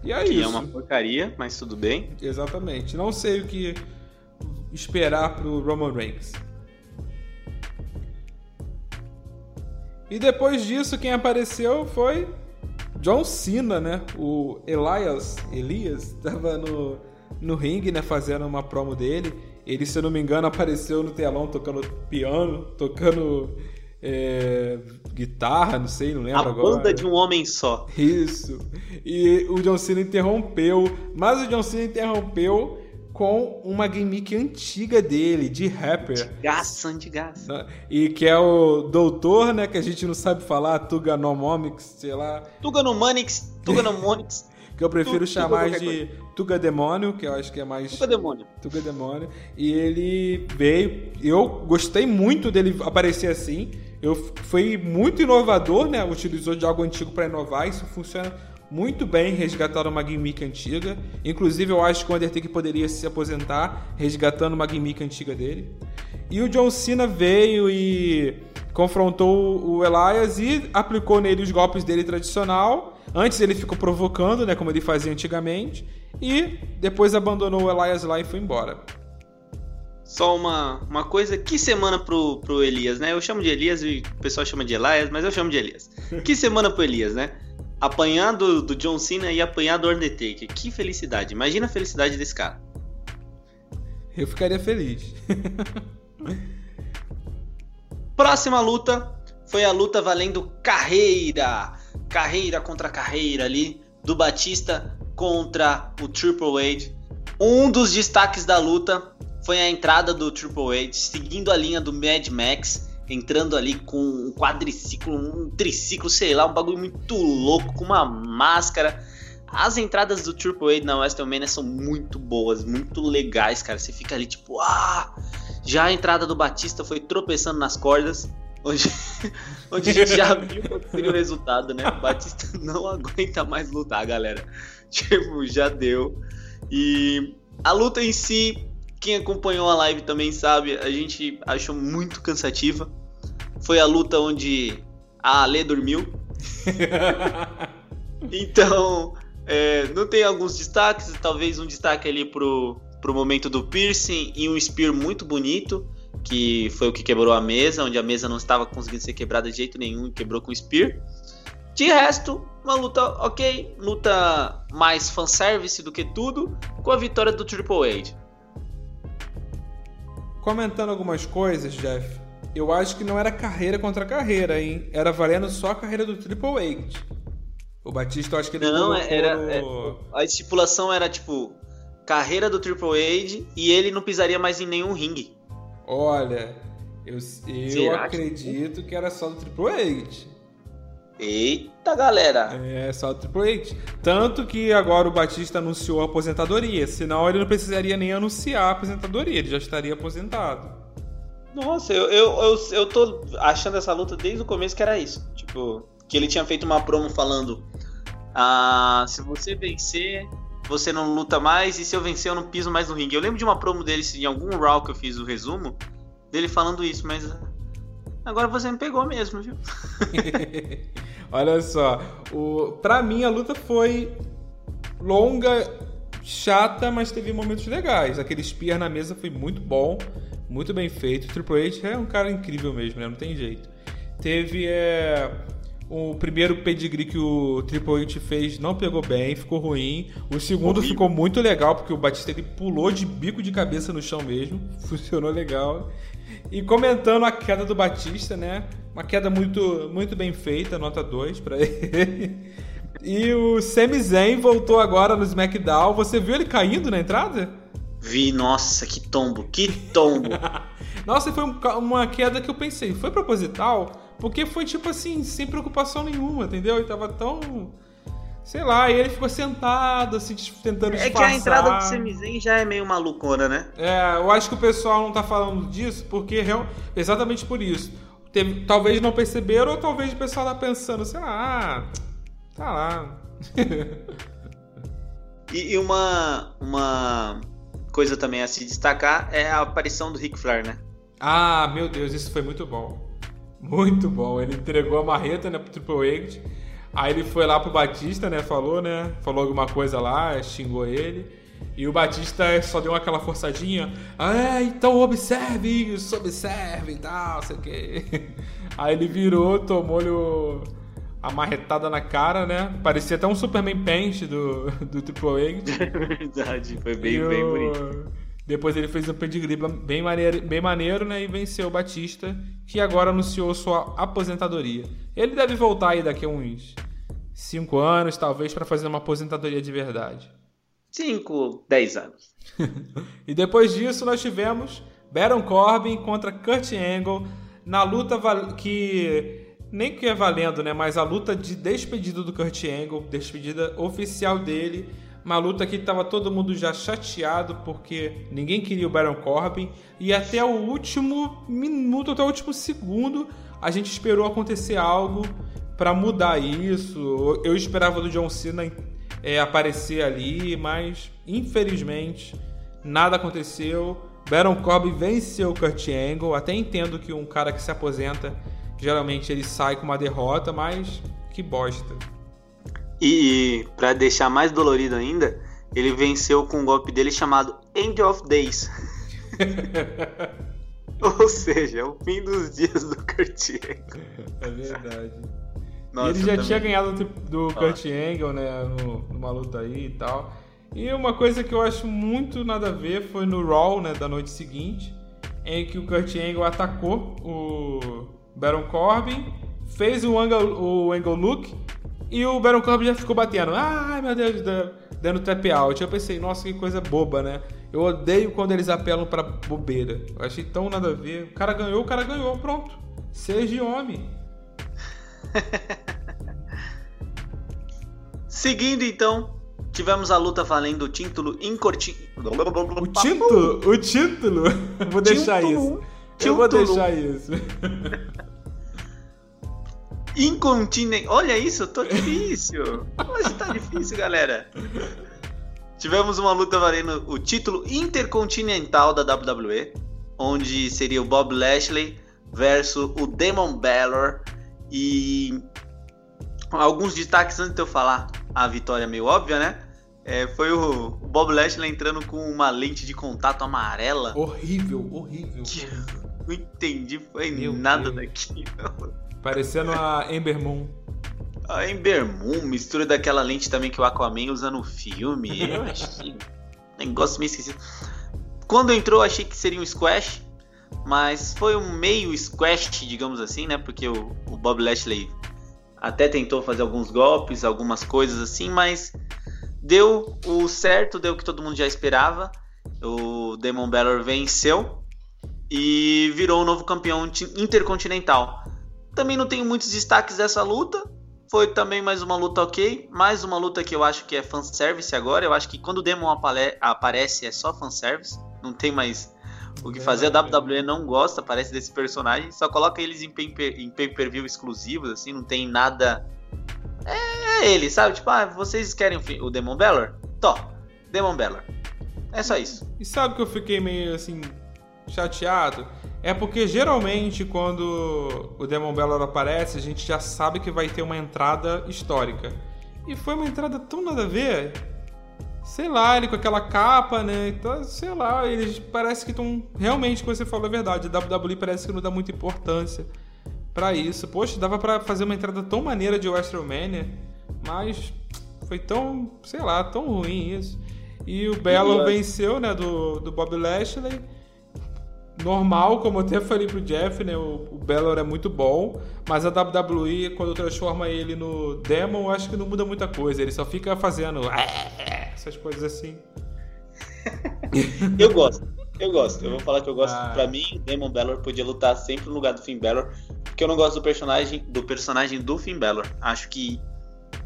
E é Que isso. é uma porcaria, mas tudo bem. Exatamente. Não sei o que esperar pro Roman Reigns. E depois disso, quem apareceu foi John Cena, né? O Elias, Elias, tava no, no ringue, né? Fazendo uma promo dele. Ele, se eu não me engano, apareceu no telão tocando piano, tocando é, guitarra, não sei, não lembro A agora. banda de um homem só. Isso. E o John Cena interrompeu, mas o John Cena interrompeu com uma gimmick antiga dele, de rapper. Gaça de gaça. né? E que é o doutor, né? Que a gente não sabe falar, Tuganomics, sei lá. Tuga no Manix, Tuga no Monix, *laughs* Que eu prefiro Tuga chamar qualquer de Tuga Demônio, que eu acho que é mais. Tuga demônio. Tuga Demônio. E ele veio. Eu gostei muito dele aparecer assim. Eu foi muito inovador, né? Utilizou de algo antigo para inovar. Isso funciona muito bem resgatando uma gimmick antiga. Inclusive, eu acho que o Undertaker poderia se aposentar resgatando uma gimmick antiga dele. E o John Cena veio e confrontou o Elias e aplicou nele os golpes dele tradicional. Antes ele ficou provocando, né, como ele fazia antigamente, e depois abandonou o Elias lá e foi embora. Só uma, uma coisa, que semana pro, pro Elias, né? Eu chamo de Elias e o pessoal chama de Elias, mas eu chamo de Elias. Que semana pro Elias, né? Apanhar do, do John Cena e apanhar do Undertaker. Que felicidade. Imagina a felicidade desse cara. Eu ficaria feliz. *laughs* Próxima luta foi a luta valendo carreira, carreira contra carreira ali, do Batista contra o Triple H. Um dos destaques da luta foi a entrada do Triple H, seguindo a linha do Mad Max, entrando ali com um quadriciclo, um triciclo, sei lá, um bagulho muito louco, com uma máscara. As entradas do Triple H na WrestleMania são muito boas, muito legais, cara. Você fica ali tipo, ah! Já a entrada do Batista foi tropeçando nas cordas, onde, onde a gente já viu seria o resultado, né? O Batista *laughs* não aguenta mais lutar, galera. Tipo, já deu. E a luta em si, quem acompanhou a live também sabe, a gente achou muito cansativa. Foi a luta onde a Ale dormiu. *laughs* então, é, não tem alguns destaques, talvez um destaque ali pro, pro momento do piercing e um spear muito bonito, que foi o que quebrou a mesa, onde a mesa não estava conseguindo ser quebrada de jeito nenhum e quebrou com o spear. De resto, uma luta ok, luta mais fanservice do que tudo, com a vitória do Triple H. Comentando algumas coisas, Jeff, eu acho que não era carreira contra carreira, hein? Era valendo só a carreira do Triple H. O Batista, eu acho que ele Não, era, no... é, a estipulação era tipo carreira do Triple H e ele não pisaria mais em nenhum ringue. Olha, eu, eu acredito que... que era só do Triple H. Eita, galera! É, só o Triple H. Tanto que agora o Batista anunciou a aposentadoria, senão ele não precisaria nem anunciar a aposentadoria, ele já estaria aposentado. Nossa, eu, eu, eu, eu tô achando essa luta desde o começo que era isso. Tipo, que ele tinha feito uma promo falando: ah, se você vencer, você não luta mais, e se eu vencer, eu não piso mais no ringue. Eu lembro de uma promo dele em algum Raw que eu fiz o resumo, dele falando isso, mas agora você me pegou mesmo, viu? *laughs* Olha só, o, pra mim a luta foi longa, chata, mas teve momentos legais. Aquele spear na mesa foi muito bom, muito bem feito. O Triple H é um cara incrível mesmo, né? Não tem jeito. Teve é, o primeiro pedigree que o Triple H fez não pegou bem, ficou ruim. O segundo Horrível. ficou muito legal, porque o Batista ele pulou de bico de cabeça no chão mesmo. *laughs* Funcionou legal. E comentando a queda do Batista, né? Uma queda muito, muito bem feita, nota 2 para *laughs* ele. E o Sami Zayn voltou agora no SmackDown. Você viu ele caindo na entrada? Vi, nossa, que tombo, que tombo. *laughs* nossa, foi uma queda que eu pensei, foi proposital? Porque foi tipo assim, sem preocupação nenhuma, entendeu? Ele tava tão. Sei lá, e ele ficou sentado, assim, tentando É que a entrada do Sami Zayn já é meio malucona, né? É, eu acho que o pessoal não tá falando disso porque exatamente por isso teve, talvez não perceberam, ou talvez o pessoal tá pensando, sei lá, ah, tá lá. *laughs* e, e, uma, uma coisa também a se destacar é a aparição do Ric Flair, né? Ah, meu Deus, isso foi muito bom. Muito bom. Ele entregou a marreta, né, pro Triple H. Aí ele foi lá pro Batista, né, falou, né, falou alguma coisa lá, xingou ele. E o Batista só deu aquela forçadinha. Ah, então observe isso, observe e tal, sei o quê. *laughs* Aí ele virou, tomou-lhe a marretada na cara, né? Parecia até um Superman Paint do, do Triple H. *laughs* É verdade, foi bem, bem bonito. Depois ele fez um pedigree bem maneiro, bem maneiro, né? E venceu o Batista, que agora anunciou sua aposentadoria. Ele deve voltar aí daqui a uns 5 anos, talvez, para fazer uma aposentadoria de verdade. 5, 10 anos. *laughs* e depois disso nós tivemos Baron Corbin contra Kurt Angle na luta que nem que é valendo, né, mas a luta de despedida do Kurt Angle, despedida oficial dele, uma luta que estava todo mundo já chateado porque ninguém queria o Baron Corbin e até o último minuto, até o último segundo, a gente esperou acontecer algo para mudar isso. Eu esperava do John Cena é, aparecer ali, mas infelizmente nada aconteceu. Baron Corbin venceu o Kurt Angle. Até entendo que um cara que se aposenta geralmente ele sai com uma derrota, mas que bosta. E para deixar mais dolorido ainda, ele venceu com um golpe dele chamado End of Days. *laughs* Ou seja, é o fim dos dias do Kurt Angle. É verdade. Nossa, ele já tinha ganhado do, do Kurt Angle, né, no, numa luta aí e tal. E uma coisa que eu acho muito nada a ver foi no Raw, né, da noite seguinte, em que o Kurt Angle atacou o, Baron Corbin, fez o angle, o angle look e o Baron Corbin já ficou batendo. Ai meu Deus, dando tap out. Eu pensei, nossa, que coisa boba, né? Eu odeio quando eles apelam pra bobeira. Eu achei tão nada a ver. O cara ganhou, o cara ganhou, pronto. Seja homem. *laughs* Seguindo então, tivemos a luta valendo o título incorti... O título? O título? *laughs* Vou deixar isso. Eu vou deixar isso. Incontinente. Olha isso, tô difícil. Hoje tá difícil, galera. Tivemos uma luta valendo o título intercontinental da WWE, onde seria o Bob Lashley versus o Demon Balor. E alguns destaques antes de eu falar a vitória meio óbvia, né? É, foi o Bob Lashley entrando com uma lente de contato amarela. Horrível, horrível. Que não entendi, foi Meu nada Deus. daquilo. Parecendo a Ember Moon. A Ember Moon, mistura daquela lente também que o Aquaman usa no filme. Eu *laughs* achei. Negócio meio esquisito. Quando entrou, achei que seria um squash. Mas foi um meio squash, digamos assim, né? Porque o, o Bob Lashley até tentou fazer alguns golpes, algumas coisas assim, mas deu o certo, deu o que todo mundo já esperava. O Demon Balor venceu e virou o novo campeão intercontinental. Também não tenho muitos destaques dessa luta. Foi também mais uma luta ok. Mais uma luta que eu acho que é fanservice agora. Eu acho que quando o Demon aparece é só fanservice. Não tem mais o que fazer. A WWE não gosta, parece, desse personagem. Só coloca eles em pay-per-view exclusivos, assim. Não tem nada... É, é ele, sabe? Tipo, ah, vocês querem o Demon Balor? Tó, Demon Balor. É só isso. E sabe que eu fiquei meio, assim, chateado? É porque geralmente quando o Demon Balor aparece, a gente já sabe que vai ter uma entrada histórica. E foi uma entrada tão nada a ver. Sei lá, ele com aquela capa, né? Então, sei lá, eles parece que estão. Realmente, o que você falou é verdade. A WWE parece que não dá muita importância para isso. Poxa, dava para fazer uma entrada tão maneira de WrestleMania, mas foi tão, sei lá, tão ruim isso. E o Belo venceu, né, do, do Bob Lashley normal, como eu até falei pro Jeff, né? O, o Balor é muito bom, mas a WWE, quando transforma ele no Demon, eu acho que não muda muita coisa. Ele só fica fazendo essas coisas assim. eu gosto, eu gosto. Eu vou falar que eu gosto. Ah. Pra mim, o Demon Balor podia lutar sempre no lugar do Finn Balor, porque eu não gosto do personagem do personagem do Finn Balor. Acho que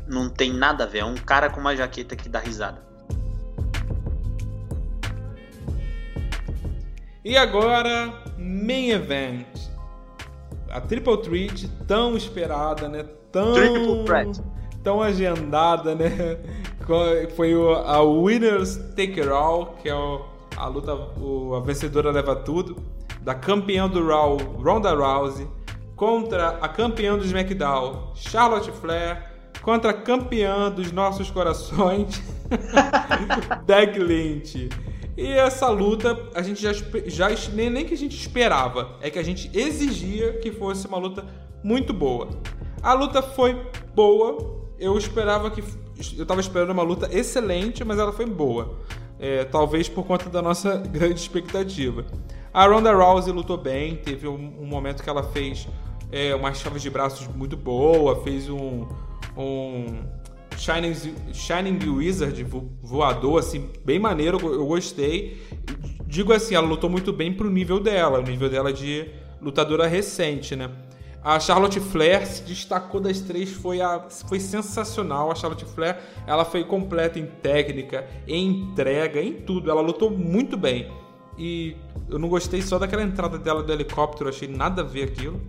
não tem nada a ver. É um cara com uma jaqueta que dá risada. E agora, Main Event. A Triple Threat tão esperada, né? Tão, Triple Threat. Tão agendada, né? Foi a Winners Take It All, que é a luta, a vencedora leva tudo, da campeã do Raw, Ronda Rousey, contra a campeã do SmackDown, Charlotte Flair, contra a campeã dos nossos corações, *laughs* Becky Lynch. E essa luta, a gente já, já nem, nem que a gente esperava, é que a gente exigia que fosse uma luta muito boa. A luta foi boa, eu esperava que. Eu tava esperando uma luta excelente, mas ela foi boa. É, talvez por conta da nossa *laughs* grande expectativa. A Ronda Rousey lutou bem, teve um, um momento que ela fez é, uma chave de braços muito boa, fez um, um Shining, Shining Wizard voador, assim, bem maneiro, eu gostei. Digo assim, ela lutou muito bem pro nível dela, o nível dela de lutadora recente, né? A Charlotte Flair se destacou das três, foi, a, foi sensacional. A Charlotte Flair, ela foi completa em técnica, em entrega, em tudo. Ela lutou muito bem. E eu não gostei só daquela entrada dela do helicóptero, achei nada a ver aquilo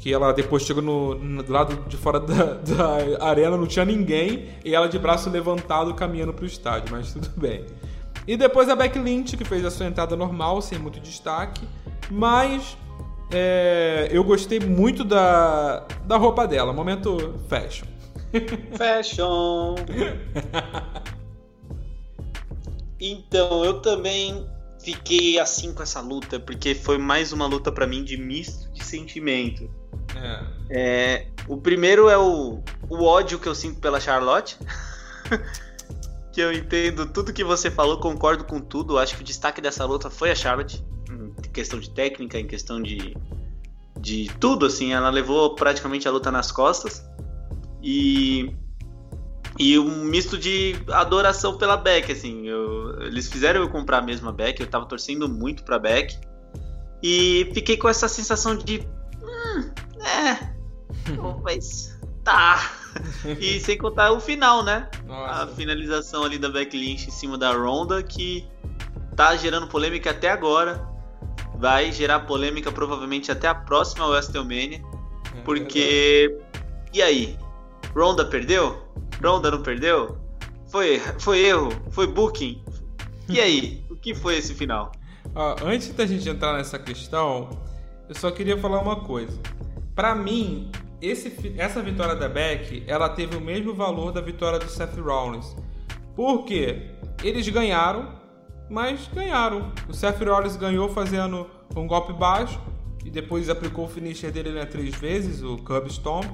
que ela depois chegou no, no lado de fora da, da, arena, não tinha ninguém, e ela de braço levantado caminhando para o estádio, mas tudo bem. E depois a Beck Lynch, que fez a sua entrada normal, sem muito destaque, mas é, eu gostei muito da, da roupa dela, momento fashion. *laughs* Fashion! então, eu também fiquei assim com essa luta, porque foi mais uma luta para mim de misto de sentimento. É. É, o primeiro é o, o ódio que eu sinto pela Charlotte. *laughs* que eu entendo tudo que você falou, concordo com tudo. Acho que o destaque dessa luta foi a Charlotte. Em questão de técnica, em questão de, de tudo, assim. Ela levou praticamente a luta nas costas. E e um misto de adoração pela Beck, assim. Eu, eles fizeram eu comprar a mesma Beck, eu tava torcendo muito pra Beck. E fiquei com essa sensação de. Hum, é. mas. Tá. E sem contar o final, né? Nossa. A finalização ali da Beck Lynch em cima da Ronda, que tá gerando polêmica até agora. Vai gerar polêmica provavelmente até a próxima WrestleMania. É, porque. e aí? Ronda perdeu? Ronda não perdeu? Foi, foi erro? Foi booking? E aí? o que foi esse final? Ah, antes da gente entrar nessa questão, eu só queria falar uma coisa. Para mim, esse, essa vitória da Beck, ela teve o mesmo valor da vitória do Seth Rollins. Por quê? Eles ganharam, mas ganharam. O Seth Rollins ganhou fazendo um golpe baixo e depois aplicou o finisher dele né, três vezes, o Cub Stomp.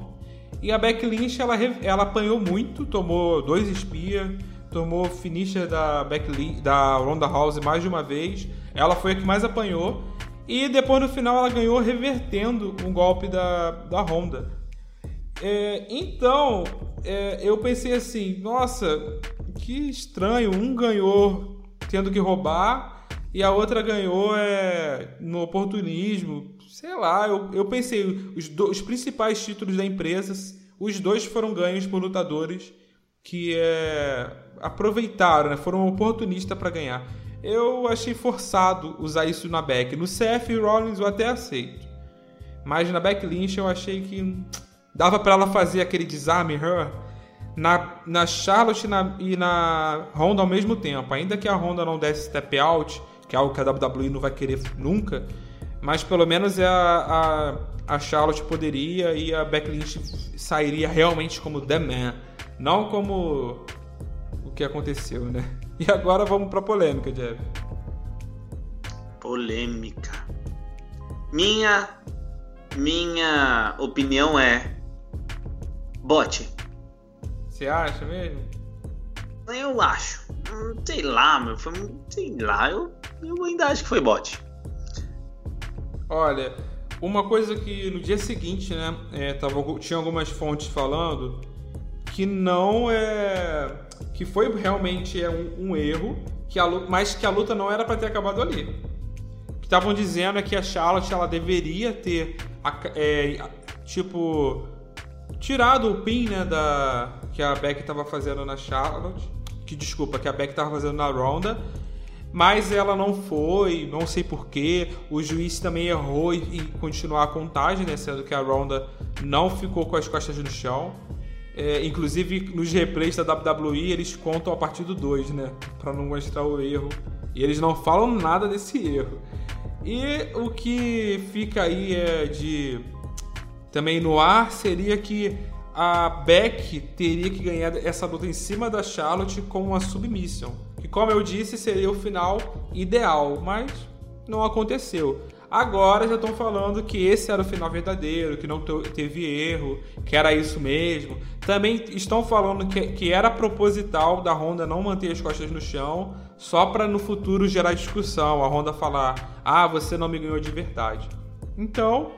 E a Beck Lynch, ela, ela apanhou muito, tomou dois espias, tomou finisher da, Beck Lynch, da Ronda House mais de uma vez. Ela foi a que mais apanhou. E depois no final ela ganhou revertendo um golpe da, da Honda. É, então, é, eu pensei assim, nossa, que estranho, um ganhou tendo que roubar e a outra ganhou é, no oportunismo. Sei lá, eu, eu pensei, os, do, os principais títulos da empresa, os dois foram ganhos por lutadores que é, aproveitaram, né, foram oportunistas para ganhar. Eu achei forçado usar isso na Beck. No CF Rollins eu até aceito. Mas na Beck Lynch eu achei que dava para ela fazer aquele desarme her na, na Charlotte e na, e na Honda ao mesmo tempo. Ainda que a Honda não desse step out, que é algo que a WWE não vai querer nunca, mas pelo menos é a, a, a Charlotte poderia e a Beck Lynch sairia realmente como The Man, não como o que aconteceu, né? E agora vamos pra polêmica, Jeff. Polêmica. Minha minha opinião é bote. Você acha mesmo? Eu acho. Hum, sei lá, meu. Foi, sei lá, eu, eu ainda acho que foi bot. Olha, uma coisa que no dia seguinte, né, é, tava, tinha algumas fontes falando que não é que foi realmente é um, um erro, que a, mas que a luta não era para ter acabado ali. O que estavam dizendo é que a Charlotte ela deveria ter é, tipo tirado o pin né, da que a Beck estava fazendo na Charlotte, que desculpa, que a Beck estava fazendo na Ronda, mas ela não foi, não sei porquê. O juiz também errou em continuar a contagem, né, sendo que a Ronda não ficou com as costas no chão. É, inclusive, nos replays da WWE, eles contam a partir do 2, né? Pra não mostrar o erro. E eles não falam nada desse erro. E o que fica aí é de também no ar seria que a Beck teria que ganhar essa luta em cima da Charlotte com uma submission. Que, como eu disse, seria o final ideal, mas não aconteceu. Agora já estão falando que esse era o final verdadeiro, que não teve erro, que era isso mesmo. Também estão falando que, que era proposital da Honda não manter as costas no chão, só para no futuro gerar discussão. A Honda falar: ah, você não me ganhou de verdade. Então,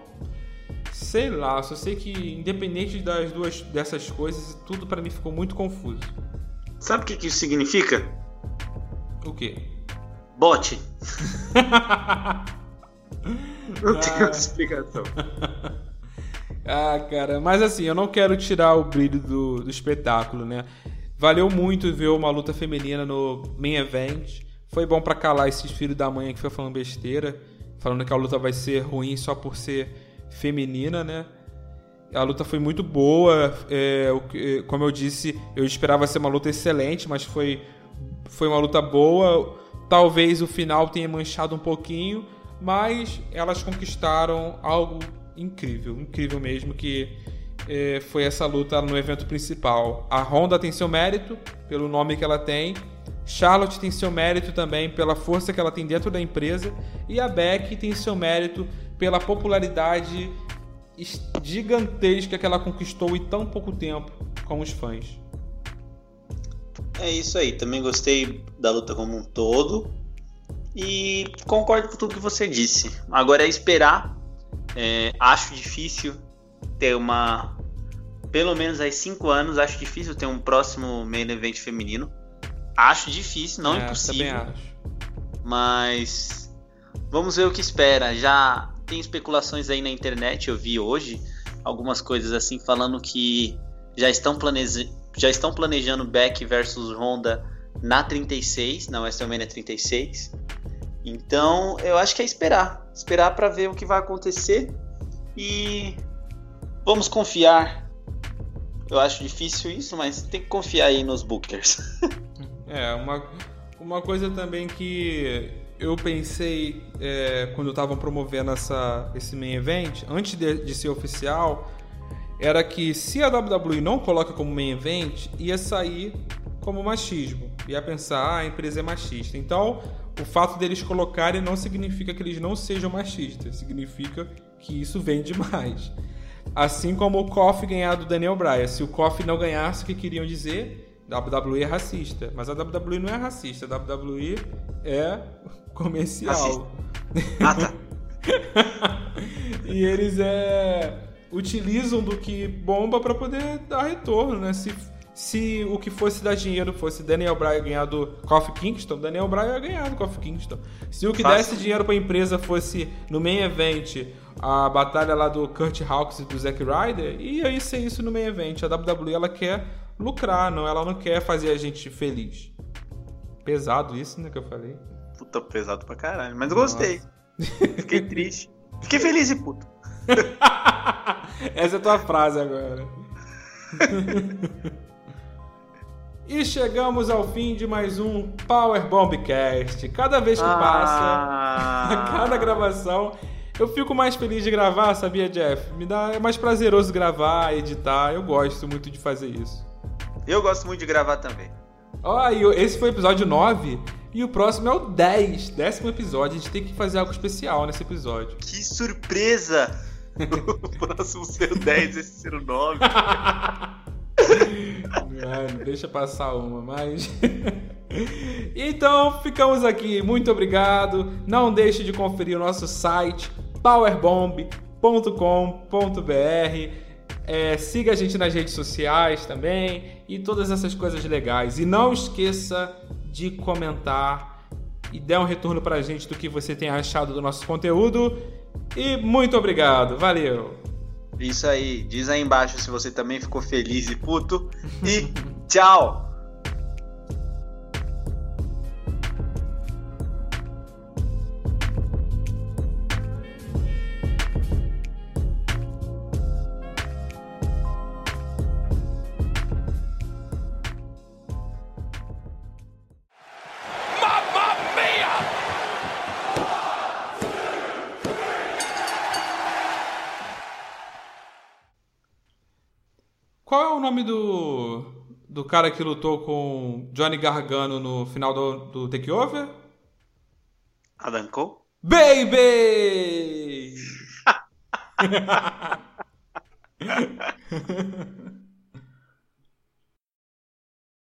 sei lá, só sei que independente das duas dessas coisas, tudo para mim ficou muito confuso. Sabe o que, que isso significa? O quê? Bote. *laughs* Não ah. tem explicação. *laughs* ah, cara, mas assim, eu não quero tirar o brilho do, do espetáculo, né? Valeu muito ver uma luta feminina no main event. Foi bom para calar esses filhos da mãe que foi falando besteira, falando que a luta vai ser ruim só por ser feminina, né? A luta foi muito boa. É, como eu disse, eu esperava ser uma luta excelente, mas foi, foi uma luta boa. Talvez o final tenha manchado um pouquinho, mas elas conquistaram algo incrível, incrível mesmo, que é, foi essa luta no evento principal. A Honda tem seu mérito pelo nome que ela tem, Charlotte tem seu mérito também pela força que ela tem dentro da empresa, e a Beck tem seu mérito pela popularidade gigantesca que ela conquistou em tão pouco tempo com os fãs. É isso aí, também gostei da luta como um todo. E concordo com tudo que você disse. Agora é esperar É, acho difícil ter uma. Pelo menos aí 5 anos, acho difícil ter um próximo main event feminino. Acho difícil, não É, impossível. Acho. Mas vamos ver o que espera. Já tem especulações aí na internet, eu vi hoje algumas coisas assim falando que já estão, planeja já estão planejando Beck versus Honda na 36, na WrestleMania 36. Então, eu acho que é esperar, esperar para ver o que vai acontecer e vamos confiar. Eu acho difícil isso, mas tem que confiar aí nos bookers. *laughs* É, uma, uma coisa também que eu pensei é, quando estavam promovendo essa, esse main event, antes de, de ser oficial, era que se a WWE não coloca como main event, ia sair como machismo. Ia pensar, ah, a empresa é machista. Então, o fato deles colocarem não significa que eles não sejam machistas, significa que isso vende mais. Assim como o Kofi ganhar do Daniel Bryan. Se o Kofi não ganhasse, o que queriam dizer? WWE é racista. Mas a WWE não é racista, a WWE é comercial. Ah, tá. *laughs* e eles é, utilizam do que bomba para poder dar retorno, né? Se, se o que fosse dar dinheiro fosse Daniel Bryan ganhar do Kofi Kingston, Daniel Bryan ia ganhar do Kofi Kingston. Se o que Fácil. desse dinheiro para a empresa fosse no main event a batalha lá do Kurt Hawkins e do Zack Ryder, ia ser isso no main event. A WWE ela quer lucrar, não, ela não quer fazer a gente feliz. Pesado isso, né, que eu falei. Puta pesado pra caralho, mas eu gostei. Fiquei triste. Fiquei feliz e puto. *laughs* Essa é a tua frase agora. *laughs* e chegamos ao fim de mais um Power Bombcast. Cada vez que passa, a Ah, *laughs* cada gravação, eu fico mais feliz de gravar, sabia, Jeff? Me dá é mais prazeroso gravar, editar. Eu gosto muito de fazer isso. Eu gosto muito de gravar também. Ó, e o- esse foi o episódio 9 e o próximo é o 10, décimo episódio. A gente tem que fazer algo especial nesse episódio. Que surpresa! *laughs* *laughs* o próximo ser o 10, esse ser o 9. Ai, não deixa passar uma, mas. *laughs* então, ficamos aqui. Muito obrigado. Não deixe de conferir o nosso site powerbomb.com.br. É, siga a gente nas redes sociais também e todas essas coisas legais. E não esqueça de comentar e dar um retorno pra gente do que você tem achado do nosso conteúdo. E muito obrigado. Valeu! Isso aí, diz aí embaixo se você também ficou feliz e puto. E tchau! Nome do, do cara que lutou com Johnny Gargano no final do, do Takeover? Adam Cole? Baby! *laughs* *laughs*